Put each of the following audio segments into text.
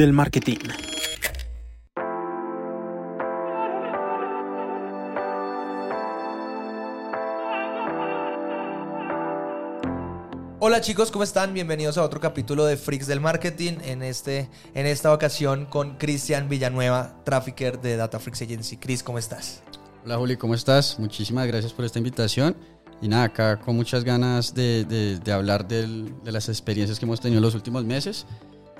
del marketing. Hola chicos, ¿cómo están? Bienvenidos a otro capítulo de Freaks del Marketing. En, este, en esta ocasión con Cristian Villanueva, trafficker de Data Freaks Agency. Chris, ¿cómo estás? Hola Juli, ¿cómo estás? Muchísimas gracias por esta invitación. Y nada, acá con muchas ganas de, de, de hablar del, de las experiencias que hemos tenido en los últimos meses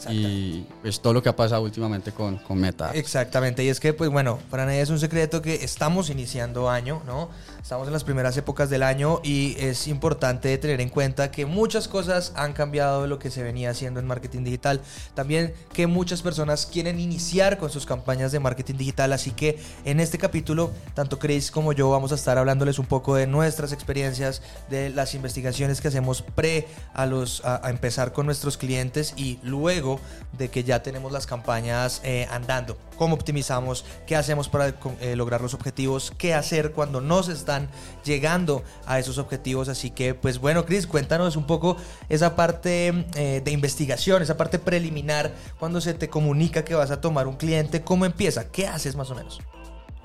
y pues todo lo que ha pasado últimamente con, con Meta. Exactamente, y es que pues bueno, para nadie es un secreto que estamos iniciando año, ¿no? Estamos en las primeras épocas del año y es importante tener en cuenta que muchas cosas han cambiado de lo que se venía haciendo en marketing digital. También que muchas personas quieren iniciar con sus campañas de marketing digital, así que en este capítulo, tanto Chris como yo vamos a estar hablándoles un poco de nuestras experiencias, de las investigaciones que hacemos pre a, los, a, a empezar con nuestros clientes y luego de que ya tenemos las campañas eh, andando. ¿Cómo optimizamos? ¿Qué hacemos para eh, lograr los objetivos? ¿Qué hacer cuando no se están llegando a esos objetivos? Así que, pues bueno, Chris, cuéntanos un poco esa parte eh, de investigación, esa parte preliminar, cuando se te comunica que vas a tomar un cliente, ¿cómo empieza? ¿Qué haces más o menos?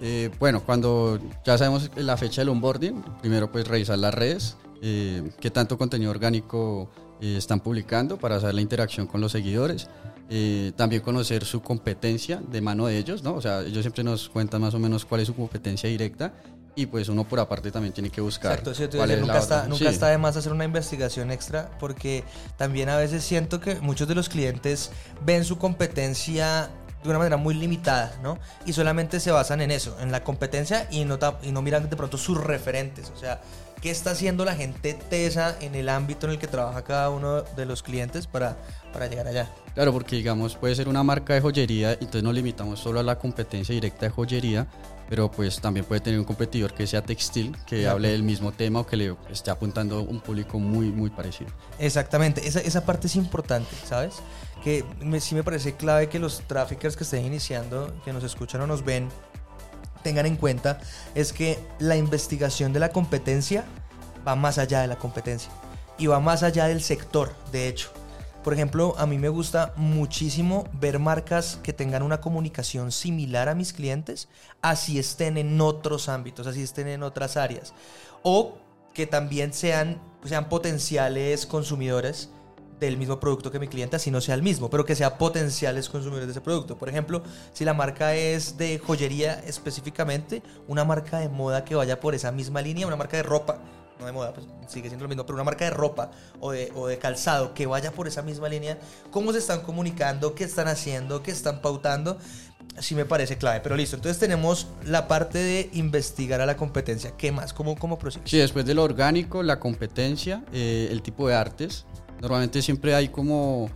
Eh, bueno, cuando ya sabemos la fecha del onboarding, primero pues revisar las redes, eh, qué tanto contenido orgánico eh, están publicando para saber la interacción con los seguidores. Eh, también conocer su competencia de mano de ellos, ¿no? O sea, ellos siempre nos cuentan más o menos cuál es su competencia directa y pues uno por aparte también tiene que buscar. Exacto, sí, cuál es nunca, está, nunca sí. está de más hacer una investigación extra porque también a veces siento que muchos de los clientes ven su competencia de una manera muy limitada, ¿no? Y solamente se basan en eso, en la competencia y no, y no miran de pronto sus referentes, o sea, qué está haciendo la gente tesa en el ámbito en el que trabaja cada uno de los clientes para, para llegar allá. Claro, porque digamos, puede ser una marca de joyería, entonces nos limitamos solo a la competencia directa de joyería, pero pues también puede tener un competidor que sea textil, que hable del mismo tema o que le esté apuntando a un público muy, muy parecido. Exactamente, esa, esa parte es importante, ¿sabes? Que me, sí me parece clave que los traffickers que estén iniciando, que nos escuchan o nos ven, tengan en cuenta es que la investigación de la competencia va más allá de la competencia y va más allá del sector, de hecho. Por ejemplo, a mí me gusta muchísimo ver marcas que tengan una comunicación similar a mis clientes, así estén en otros ámbitos, así estén en otras áreas. O que también sean, sean potenciales consumidores del mismo producto que mi cliente, así no sea el mismo, pero que sea potenciales consumidores de ese producto. Por ejemplo, si la marca es de joyería específicamente, una marca de moda que vaya por esa misma línea, una marca de ropa, no de moda, pues sigue siendo lo mismo, pero una marca de ropa o de, calzado que vaya por esa misma línea, cómo se están comunicando, qué están haciendo, qué están pautando, sí me parece clave. Pero listo, entonces tenemos la parte de investigar a la competencia. ¿Qué más? ¿Cómo, cómo prosigue? Sí, después de lo orgánico, la competencia, eh, el tipo de artes. Normalmente siempre hay como,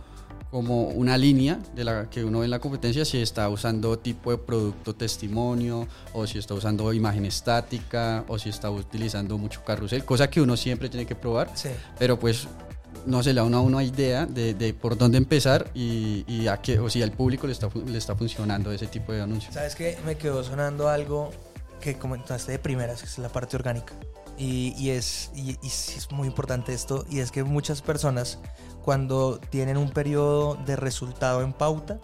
como una línea de la que uno ve en la competencia si está usando tipo de producto testimonio o si está usando imagen estática o si está utilizando mucho carrusel, cosa que uno siempre tiene que probar. Sí. Pero pues no se le da a uno una idea de, de, por dónde empezar y, y, a qué, o si al público le está, le está funcionando ese tipo de anuncios. ¿Sabes qué? Me quedó sonando algo que comentaste de primeras, que es la parte orgánica. Y, y, es, y, y, es muy importante esto, y es que muchas personas cuando tienen un periodo de resultado en pauta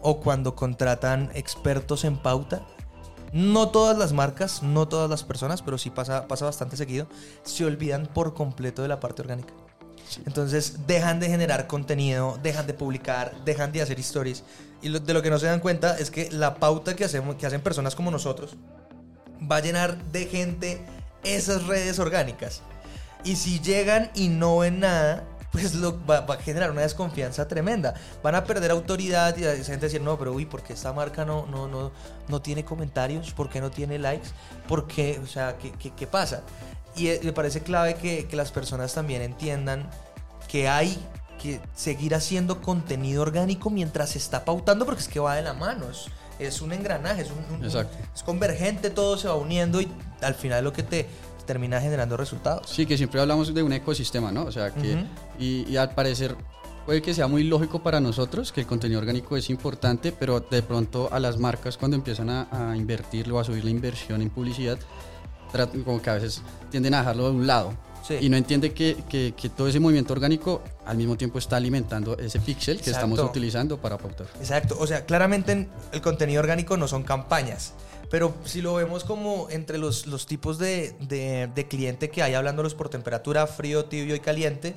o cuando contratan expertos en pauta, no todas las marcas, no todas las personas, pero sí pasa, pasa bastante seguido, se olvidan por completo de la parte orgánica. Sí. Entonces dejan de generar contenido, dejan de publicar, dejan de hacer stories. Y lo, de lo que no se dan cuenta es que la pauta que, hacemos, que hacen personas como nosotros va a llenar de gente esas redes orgánicas. Y si llegan y no ven nada, pues lo, va, va, a generar una desconfianza tremenda. Van a perder autoridad y la gente decir, no, pero uy, ¿por qué esta marca no, no, no, no tiene comentarios? ¿Por qué no tiene likes? ¿Por qué? O sea, ¿qué, qué, qué pasa? Y me parece clave que, que las personas también entiendan que hay que seguir haciendo contenido orgánico mientras se está pautando, porque es que va de la mano. Es, es un engranaje, es, un, un, es convergente, todo se va uniendo y al final lo que te termina generando resultados. Sí, que siempre hablamos de un ecosistema, ¿no? O sea, que uh -huh. y, y, al parecer puede que sea muy lógico para nosotros que el contenido orgánico es importante, pero de pronto a las marcas cuando empiezan a, a invertirlo, a subir la inversión en publicidad, como que a veces tienden a dejarlo de un lado. Y no entiende que, que, que, todo ese movimiento orgánico al mismo tiempo está alimentando ese pixel que estamos utilizando para pautar. Exacto, o sea, claramente el contenido orgánico no son campañas. Pero si lo vemos como entre los, los tipos de, de, de cliente que hay, hablándolos por temperatura, frío, tibio y caliente,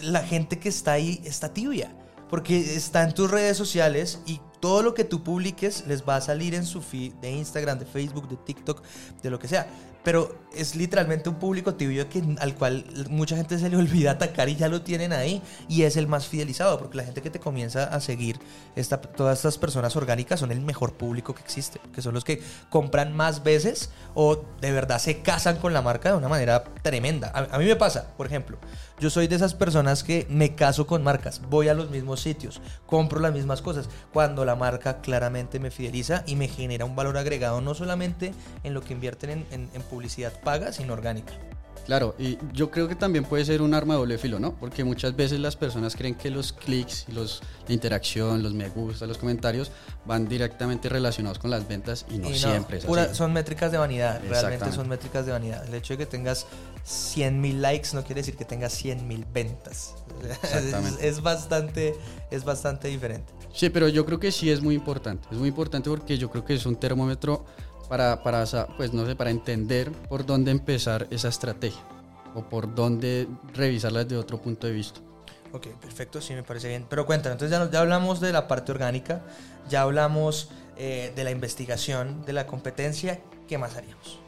la gente que está ahí está tibia. Porque está en tus redes sociales y todo lo que tú publiques les va a salir en su feed de Instagram, de Facebook, de TikTok, de lo que sea pero es literalmente un público tibio que, al cual mucha gente se le olvida atacar y ya lo tienen ahí y es el más fidelizado porque la gente que te comienza a seguir, esta, todas estas personas orgánicas son el mejor público que existe, que son los que compran más veces o de verdad se casan con la marca de una manera tremenda. A, a mí me pasa, por ejemplo, yo soy de esas personas que me caso con marcas, voy a los mismos sitios, compro las mismas cosas, cuando la marca claramente me fideliza y me genera un valor agregado no solamente en lo que invierten en, publicidad paga, sino orgánica. Claro, y yo creo que también puede ser un arma de doble filo, ¿no? Porque muchas veces las personas creen que los clics, los, la interacción, los me gusta, los comentarios van directamente relacionados con las ventas y no, siempre es así. Son métricas de vanidad, realmente son métricas de vanidad. El hecho de que tengas 100 mil likes no quiere decir que tengas 100 mil ventas. Exactamente. Es, es, bastante, es bastante diferente. Sí, pero yo creo que sí es muy importante. Es muy importante porque yo creo que es un termómetro para, para, pues no sé, para entender por dónde empezar esa estrategia o por dónde revisarla desde otro punto de vista. Ok, perfecto, sí me parece bien. Pero cuéntanos, entonces ya, ya hablamos de la parte orgánica, ya hablamos eh, de la investigación, de la competencia, ¿qué más haríamos?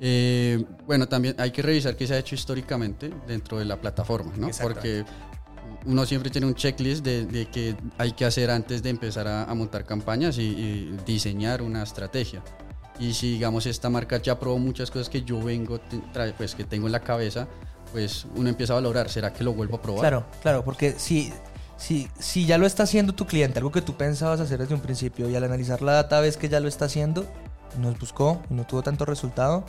Eh, bueno, también hay que revisar qué se ha hecho históricamente dentro de la plataforma, ¿no? Porque uno siempre tiene un checklist de, de, que hay que hacer antes de empezar a, a montar campañas y, y, diseñar una estrategia. Y si digamos esta marca ya probó muchas cosas que yo vengo, pues que tengo en la cabeza, pues uno empieza a valorar, ¿será que lo vuelvo a probar? Claro, claro, porque si, si, si ya lo está haciendo tu cliente, algo que tú pensabas hacer desde un principio, y al analizar la data ves que ya lo está haciendo, nos buscó y no tuvo tanto resultado,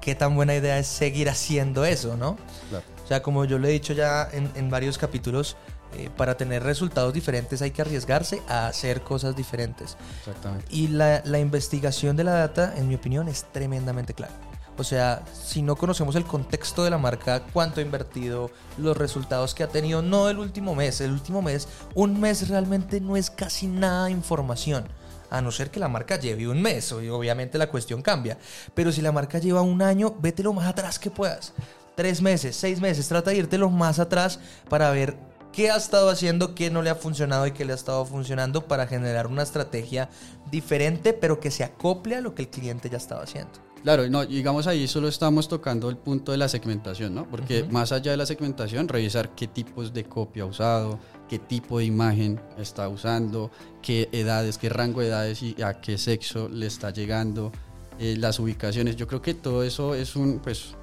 qué tan buena idea es seguir haciendo eso, ¿no? Claro. O sea, como yo lo he dicho ya en, en varios capítulos, eh, para tener resultados diferentes hay que arriesgarse a hacer cosas diferentes. Exactamente. Y la, la, investigación de la data, en mi opinión, es tremendamente clara. O sea, si no conocemos el contexto de la marca, cuánto ha invertido, los resultados que ha tenido, no el último mes, el último mes, un mes realmente no es casi nada de información a no ser que la marca lleve un mes, obviamente la cuestión cambia. Pero si la marca lleva un año, vete lo más atrás que puedas. Tres meses, seis meses, trata de irte lo más atrás para ver qué ha estado haciendo, qué no le ha funcionado y qué le ha estado funcionando para generar una estrategia diferente, pero que se acople a lo que el cliente ya estaba haciendo. Claro, no, digamos ahí solo estamos tocando el punto de la segmentación, ¿no? Porque uh -huh. más allá de la segmentación, revisar qué tipos de copia ha usado, qué tipo de imagen está usando, qué edades, qué rango de edades y a qué sexo le está llegando, eh, las ubicaciones. Yo creo que todo eso es un, pues,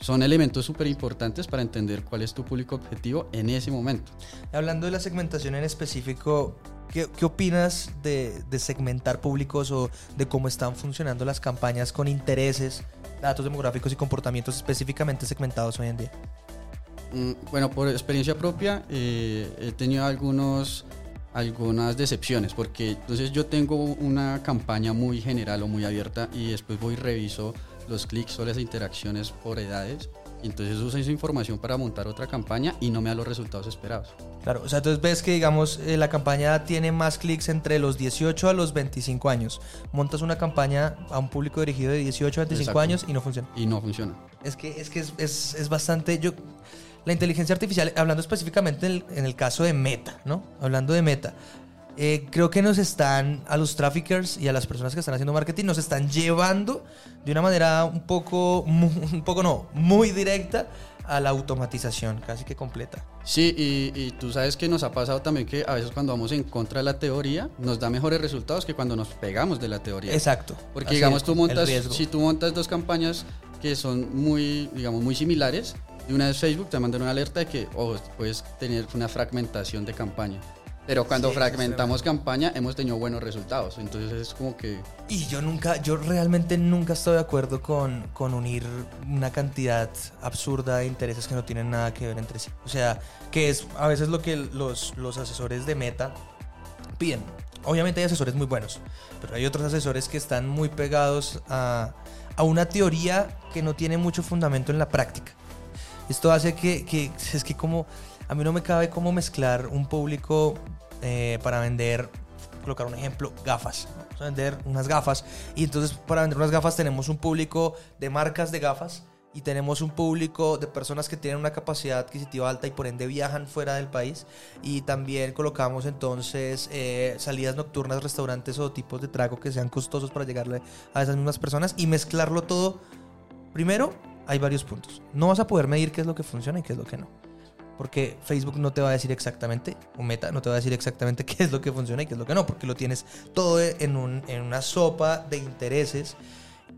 son elementos súper importantes para entender cuál es tu público objetivo en ese momento. Hablando de la segmentación en específico, ¿qué, qué opinas de, de, segmentar públicos o de cómo están funcionando las campañas con intereses, datos demográficos y comportamientos específicamente segmentados hoy en día? Mm, bueno, por experiencia propia eh, he tenido algunos algunas decepciones porque entonces yo tengo una campaña muy general o muy abierta y después voy y reviso los clics o las interacciones por edades. Y entonces uso esa información para montar otra campaña y no me da los resultados esperados. Claro, o sea, entonces ves que, digamos, eh, la campaña tiene más clics entre los 18 a los 25 años. Montas una campaña a un público dirigido de 18 a 25 Exacto. años y no funciona. Y no funciona. Es que es, que es, es, es bastante... Yo, la inteligencia artificial, hablando específicamente en el, en el caso de Meta, ¿no? Hablando de Meta, eh, creo que nos están, a los traffickers y a las personas que están haciendo marketing, nos están llevando de una manera un poco, un poco no, muy directa a la automatización casi que completa. Sí, y, y, tú sabes que nos ha pasado también que a veces cuando vamos en contra de la teoría nos da mejores resultados que cuando nos pegamos de la teoría. Exacto. Porque digamos tú montas, si tú montas dos campañas que son muy, digamos, muy similares, de una vez Facebook te manda una alerta de que oh, puedes tener una fragmentación de campaña. Pero cuando sí, fragmentamos campaña hemos tenido buenos resultados. Entonces es como que... Y yo nunca, yo realmente nunca estoy de acuerdo con, con unir una cantidad absurda de intereses que no tienen nada que ver entre sí. O sea, que es a veces lo que los, los asesores de Meta piden. Obviamente hay asesores muy buenos, pero hay otros asesores que están muy pegados a, a una teoría que no tiene mucho fundamento en la práctica. Esto hace que, que es que como a mí no me cabe cómo mezclar un público eh, para vender, colocar un ejemplo, gafas. Vamos a vender unas gafas y entonces para vender unas gafas tenemos un público de marcas de gafas y tenemos un público de personas que tienen una capacidad adquisitiva alta y por ende viajan fuera del país y también colocamos entonces eh, salidas nocturnas, restaurantes o tipos de trago que sean costosos para llegarle a esas mismas personas y mezclarlo todo. Primero, hay varios puntos. No vas a poder medir qué es lo que funciona y qué es lo que no. Porque Facebook no te va a decir exactamente, o Meta no te va a decir exactamente qué es lo que funciona y qué es lo que no, porque lo tienes todo en, un, en una sopa de intereses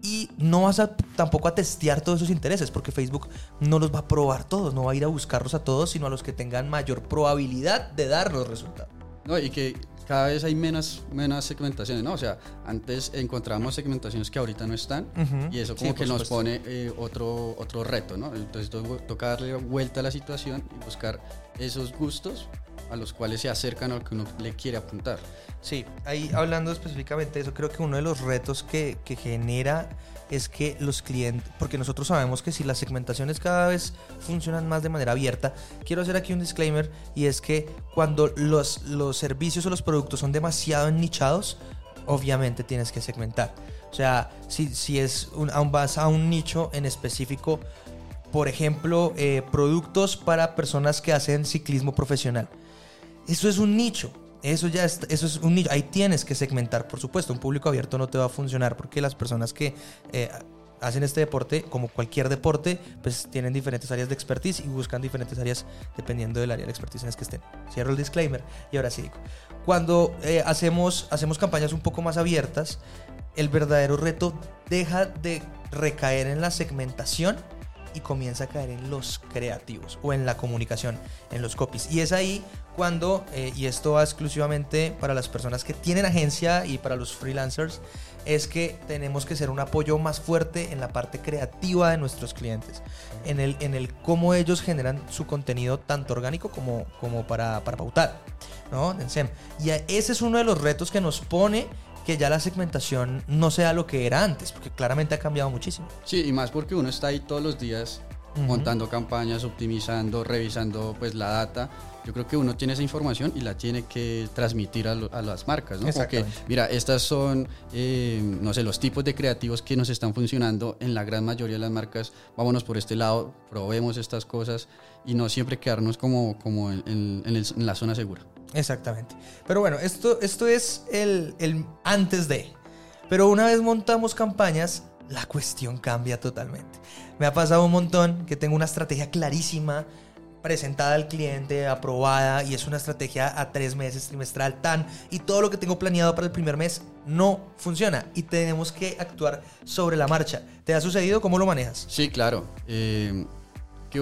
y no vas a tampoco a testear todos esos intereses porque Facebook no los va a probar todos, no va a ir a buscarlos a todos, sino a los que tengan mayor probabilidad de dar los resultados. No, y que cada vez hay menos, menos segmentaciones, ¿no? O sea, antes encontramos segmentaciones que ahorita no están y eso como que nos pone eh, otro, otro reto, ¿no? Entonces toca darle vuelta a la situación y buscar esos gustos a los cuales se acercan lo que uno le quiere apuntar. Sí, ahí hablando específicamente de eso, creo que uno de los retos que, que genera es que los clientes, porque nosotros sabemos que si las segmentaciones cada vez funcionan más de manera abierta, quiero hacer aquí un disclaimer y es que cuando los, los servicios o los productos son demasiado nichados, obviamente tienes que segmentar. O sea, si, si es un, vas a un nicho en específico, por ejemplo, eh, productos para personas que hacen ciclismo profesional. Eso es un nicho. Eso ya es, eso es un nicho. Ahí tienes que segmentar, por supuesto. Un público abierto no te va a funcionar porque las personas que eh, hacen este deporte, como cualquier deporte, pues tienen diferentes áreas de expertise y buscan diferentes áreas dependiendo del área de expertise en las que estén. Cierro el disclaimer y ahora sí digo. Cuando eh, hacemos, hacemos campañas un poco más abiertas, el verdadero reto deja de recaer en la segmentación y comienza a caer en los creativos o en la comunicación, en los copies. Y es ahí cuando, eh, y esto va exclusivamente para las personas que tienen agencia y para los freelancers, es que tenemos que ser un apoyo más fuerte en la parte creativa de nuestros clientes, en el, en el cómo ellos generan su contenido tanto orgánico como, como para, para pautar, ¿no? Y ese es uno de los retos que nos pone que ya la segmentación no sea lo que era antes, porque claramente ha cambiado muchísimo. Sí, y más porque uno está ahí todos los días montando campañas, optimizando, revisando pues la data. Yo creo que uno tiene esa información y la tiene que transmitir a, las marcas, ¿no? Porque, mira, estas son, eh, no sé, los tipos de creativos que nos están funcionando en la gran mayoría de las marcas. Vámonos por este lado, probemos estas cosas y no siempre quedarnos como, como en, en la zona segura. Exactamente. Pero bueno, esto, esto es el, el antes de. Pero una vez montamos campañas, la cuestión cambia totalmente. Me ha pasado un montón que tengo una estrategia clarísima, presentada al cliente, aprobada, y es una estrategia a tres meses, trimestral, tan, y todo lo que tengo planeado para el primer mes no funciona y tenemos que actuar sobre la marcha. ¿Te ha sucedido? ¿Cómo lo manejas? Sí, claro. Eh, que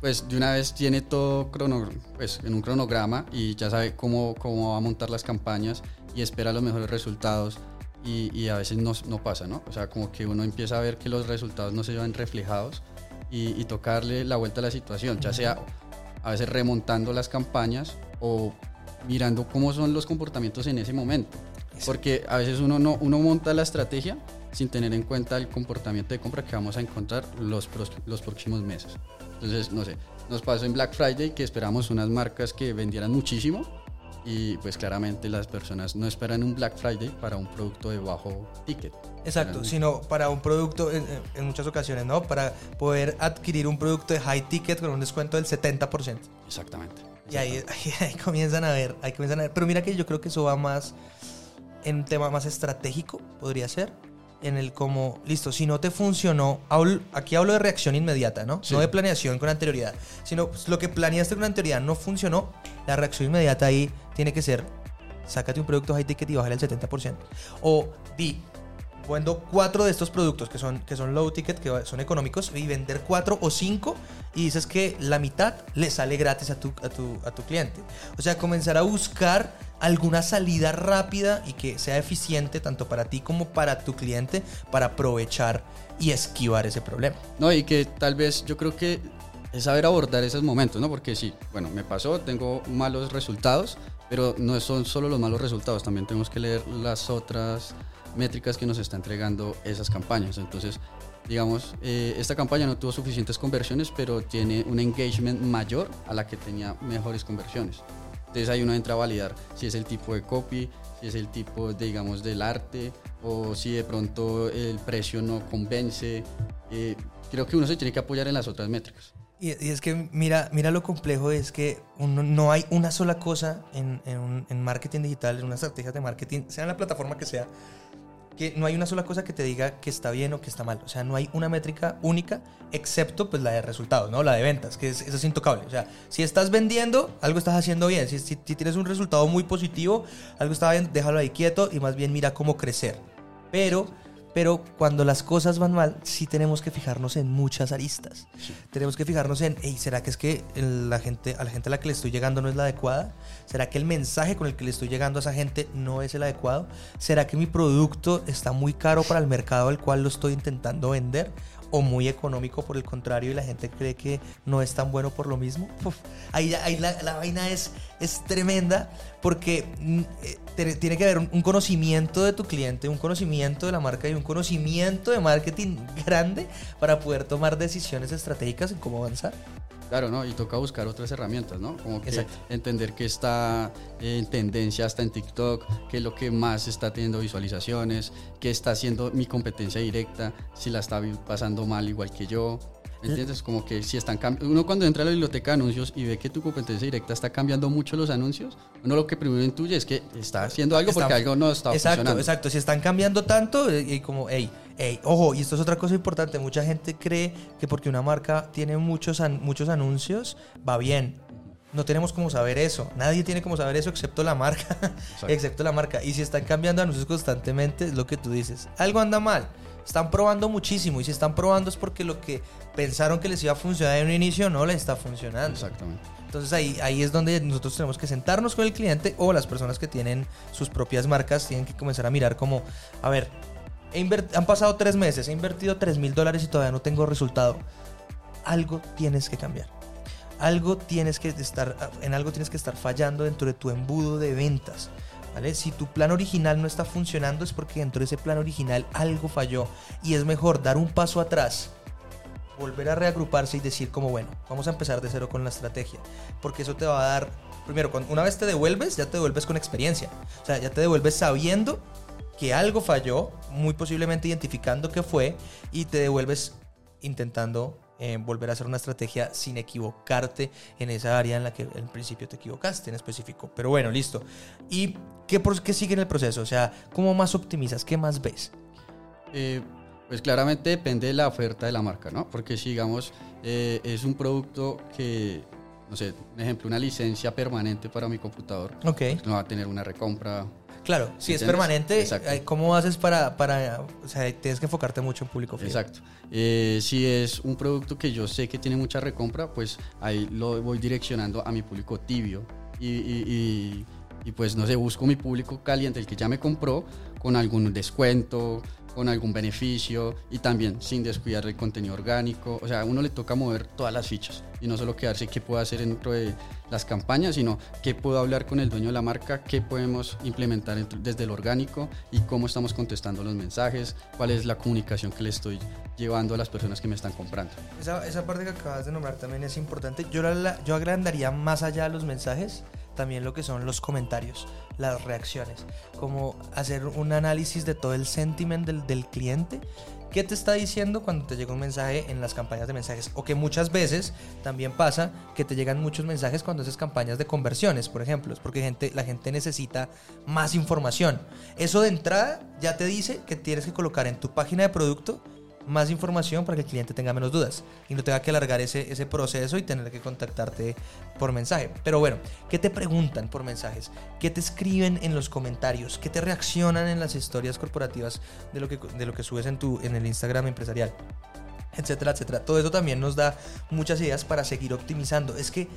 pues de una vez tiene todo crono, pues, en un cronograma y ya sabe cómo, cómo va a montar las campañas y espera los mejores resultados y, a veces no, no, pasa, ¿no? O sea, como que uno empieza a ver que los resultados no se llevan reflejados y, tocarle la vuelta a la situación, ya sea a veces remontando las campañas o mirando cómo son los comportamientos en ese momento. Porque a veces uno, no, uno monta la estrategia sin tener en cuenta el comportamiento de compra que vamos a encontrar los, los próximos meses. Entonces, no sé, nos pasó en Black Friday que esperamos unas marcas que vendieran muchísimo y pues claramente las personas no esperan un Black Friday para un producto de bajo ticket. Exacto, sino para un producto en, muchas ocasiones, ¿no? Para poder adquirir un producto de high ticket con un descuento del 70%. Exactamente. Y ahí, ahí, comienzan a ver, ahí comienzan a ver. Pero mira que yo creo que eso va más en un tema más estratégico, podría ser en el como, listo, si no te funcionó, aquí hablo de reacción inmediata, ¿no? No de planeación con anterioridad, sino pues, lo que planeaste con anterioridad no funcionó, la reacción inmediata ahí tiene que ser, sácate un producto high ticket y bájale el 70%. O di, vendo cuatro de estos productos que son, que son low ticket, que son económicos, y vender cuatro o cinco y dices que la mitad le sale gratis a tu, a tu, a tu cliente. O sea, comenzar a buscar alguna salida rápida y que sea eficiente tanto para ti como para tu cliente para aprovechar y esquivar ese problema. No, y que tal vez yo creo que es saber abordar esos momentos, ¿no? Porque sí, bueno, me pasó, tengo malos resultados, pero no son solo los malos resultados, también tenemos que leer las otras métricas que nos está entregando esas campañas. Entonces, digamos, eh, esta campaña no tuvo suficientes conversiones, pero tiene un engagement mayor a la que tenía mejores conversiones. Entonces ahí uno entra a validar si es el tipo de copy, si es el tipo, de, digamos, del arte, o si de pronto el precio no convence. Eh, creo que uno se tiene que apoyar en las otras métricas. Y, es que mira, mira lo complejo es que uno, no hay una sola cosa en, en, en marketing digital, en una estrategia de marketing, sea en la plataforma que sea, que no hay una sola cosa que te diga que está bien o que está mal. O sea, no hay una métrica única, excepto pues la de resultados, ¿no? La de ventas, que es, eso es intocable. O sea, si estás vendiendo, algo estás haciendo bien. Si, si, si tienes un resultado muy positivo, algo está bien, déjalo ahí quieto y más bien mira cómo crecer. Pero pero cuando las cosas van mal, sí tenemos que fijarnos en muchas aristas. Tenemos que fijarnos en, hey, ¿será que es que la gente, a la gente a la que le estoy llegando no es la adecuada? ¿Será que el mensaje con el que le estoy llegando a esa gente no es el adecuado? ¿Será que mi producto está muy caro para el mercado al cual lo estoy intentando vender? O muy económico por el contrario y la gente cree que no es tan bueno por lo mismo. ahí, ahí la, la, vaina es, es tremenda porque mm, eh, tiene que haber un, conocimiento de tu cliente, un conocimiento de la marca y un conocimiento de marketing grande para poder tomar decisiones estratégicas en cómo avanzar. Claro, ¿no? Y toca buscar otras herramientas, ¿no? Como que entender que está en tendencia hasta en TikTok, qué es lo que más está teniendo visualizaciones, qué está haciendo mi competencia directa, si la está pasando mal igual que yo. ¿Entiendes? Como que si están Uno cuando entra a la biblioteca de anuncios y ve que tu competencia directa está cambiando mucho los anuncios, uno lo que primero intuye es que está haciendo algo porque algo no está exacto, funcionando. Exacto, si están cambiando tanto, eh, y como, hey, hey, ojo, y esto es otra cosa importante, mucha gente cree que porque una marca tiene muchos, muchos anuncios, va bien. No tenemos como saber eso. Nadie tiene como saber eso excepto la marca. excepto la marca. Y si están cambiando anuncios constantemente, es lo que tú dices. Algo anda mal. Están probando muchísimo. Y si están probando es porque lo que pensaron que les iba a funcionar en un inicio no les está funcionando. Exactamente. Entonces ahí, ahí es donde nosotros tenemos que sentarnos con el cliente o las personas que tienen sus propias marcas tienen que comenzar a mirar como, a ver, han pasado tres meses, he invertido tres mil dólares y todavía no tengo resultado. Algo tienes que cambiar algo tienes que estar, en algo tienes que estar fallando dentro de tu embudo de ventas. Si tu plan original no está funcionando es porque dentro de ese plan original algo falló. Y es mejor dar un paso atrás, volver a reagruparse y decir como bueno, vamos a empezar de cero con la estrategia, porque eso te va a dar, primero, una vez te devuelves, ya te devuelves con experiencia, o sea, ya te devuelves sabiendo que algo falló, muy posiblemente identificando qué fue y te devuelves intentando volver a hacer una estrategia sin equivocarte en esa área en la que en principio te equivocaste en específico. Pero bueno, listo. ¿Y qué, qué sigue en el proceso? O sea, ¿cómo más optimizas? ¿Qué más ves? Eh, pues claramente depende de la oferta de la marca, ¿no? Porque si digamos eh, es un producto que, no sé, un ejemplo, una licencia permanente para mi computador, Ok. Pues no va a tener una recompra Claro, si es permanente, eh, ¿cómo haces para, para, o sea, tienes que enfocarte mucho en público fiel? Exacto. Eh, si es un producto que yo sé que tiene mucha recompra, pues ahí lo voy direccionando a mi público tibio y, y, y pues no sé, busco mi público caliente, el que ya me compró, con algún descuento, con algún beneficio y también sin descuidar el contenido orgánico. O sea, a uno le toca mover todas las fichas y no solo quedarse qué puedo hacer dentro de las campañas, sino qué puedo hablar con el dueño de la marca, qué podemos implementar desde el orgánico y cómo estamos contestando los mensajes, cuál es la comunicación que le estoy llevando a las personas que me están comprando. Esa, esa parte que acabas de nombrar también es importante. Yo, la, yo agrandaría más allá de los mensajes también lo que son los comentarios, las reacciones, como hacer un análisis de todo el sentiment del, del cliente ¿Qué te está diciendo cuando te llega un mensaje en las campañas de mensajes? O que muchas veces también pasa que te llegan muchos mensajes cuando haces campañas de conversiones, por ejemplo. Es porque gente, la gente necesita más información. Eso de entrada ya te dice que tienes que colocar en tu página de producto más información para que el cliente tenga menos dudas y no tenga que alargar ese, ese proceso y tener que contactarte por mensaje. Pero bueno, ¿qué te preguntan por mensajes? ¿Qué te escriben en los comentarios? ¿Qué te reaccionan en las historias corporativas de lo que, de lo que subes en, tu, en el Instagram empresarial? Etcétera, etcétera. Todo eso también nos da muchas ideas para seguir optimizando. Es que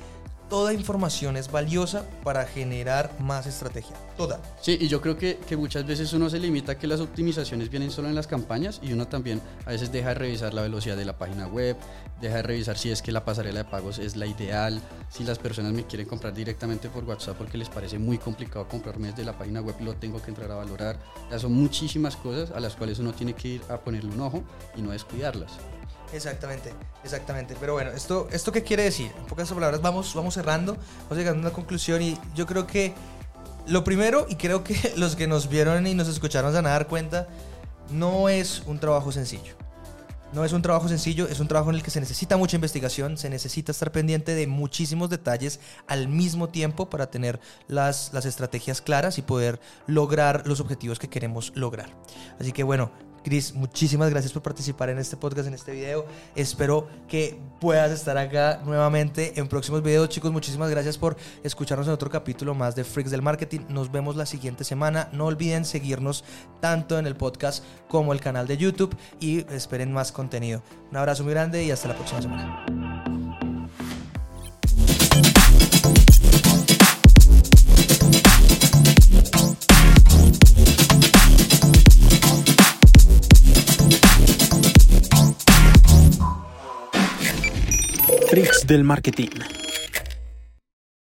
toda información es valiosa para generar más estrategia. Toda. Sí, y yo creo que, muchas veces uno se limita a que las optimizaciones vienen solo en las campañas y uno también a veces deja de revisar la velocidad de la página web, deja de revisar si es que la pasarela de pagos es la ideal, si las personas me quieren comprar directamente por WhatsApp porque les parece muy complicado comprarme desde la página web y lo tengo que entrar a valorar. Ya son muchísimas cosas a las cuales uno tiene que ir a ponerle un ojo y no descuidarlas. Exactamente, exactamente. Pero bueno, ¿esto, esto qué quiere decir? En pocas palabras, vamos, vamos cerrando, vamos llegando a una conclusión y yo creo que lo primero, y creo que los que nos vieron y nos escucharon se van a dar cuenta, no es un trabajo sencillo. No es un trabajo sencillo, es un trabajo en el que se necesita mucha investigación, se necesita estar pendiente de muchísimos detalles al mismo tiempo para tener las, las estrategias claras y poder lograr los objetivos que queremos lograr. Así que bueno, Cris, muchísimas gracias por participar en este podcast, en este video. Espero que puedas estar acá nuevamente en próximos videos. Chicos, muchísimas gracias por escucharnos en otro capítulo más de Freaks del Marketing. Nos vemos la siguiente semana. No olviden seguirnos tanto en el podcast como el canal de YouTube y esperen más contenido. Un abrazo muy grande y hasta la próxima semana. Del Marketing.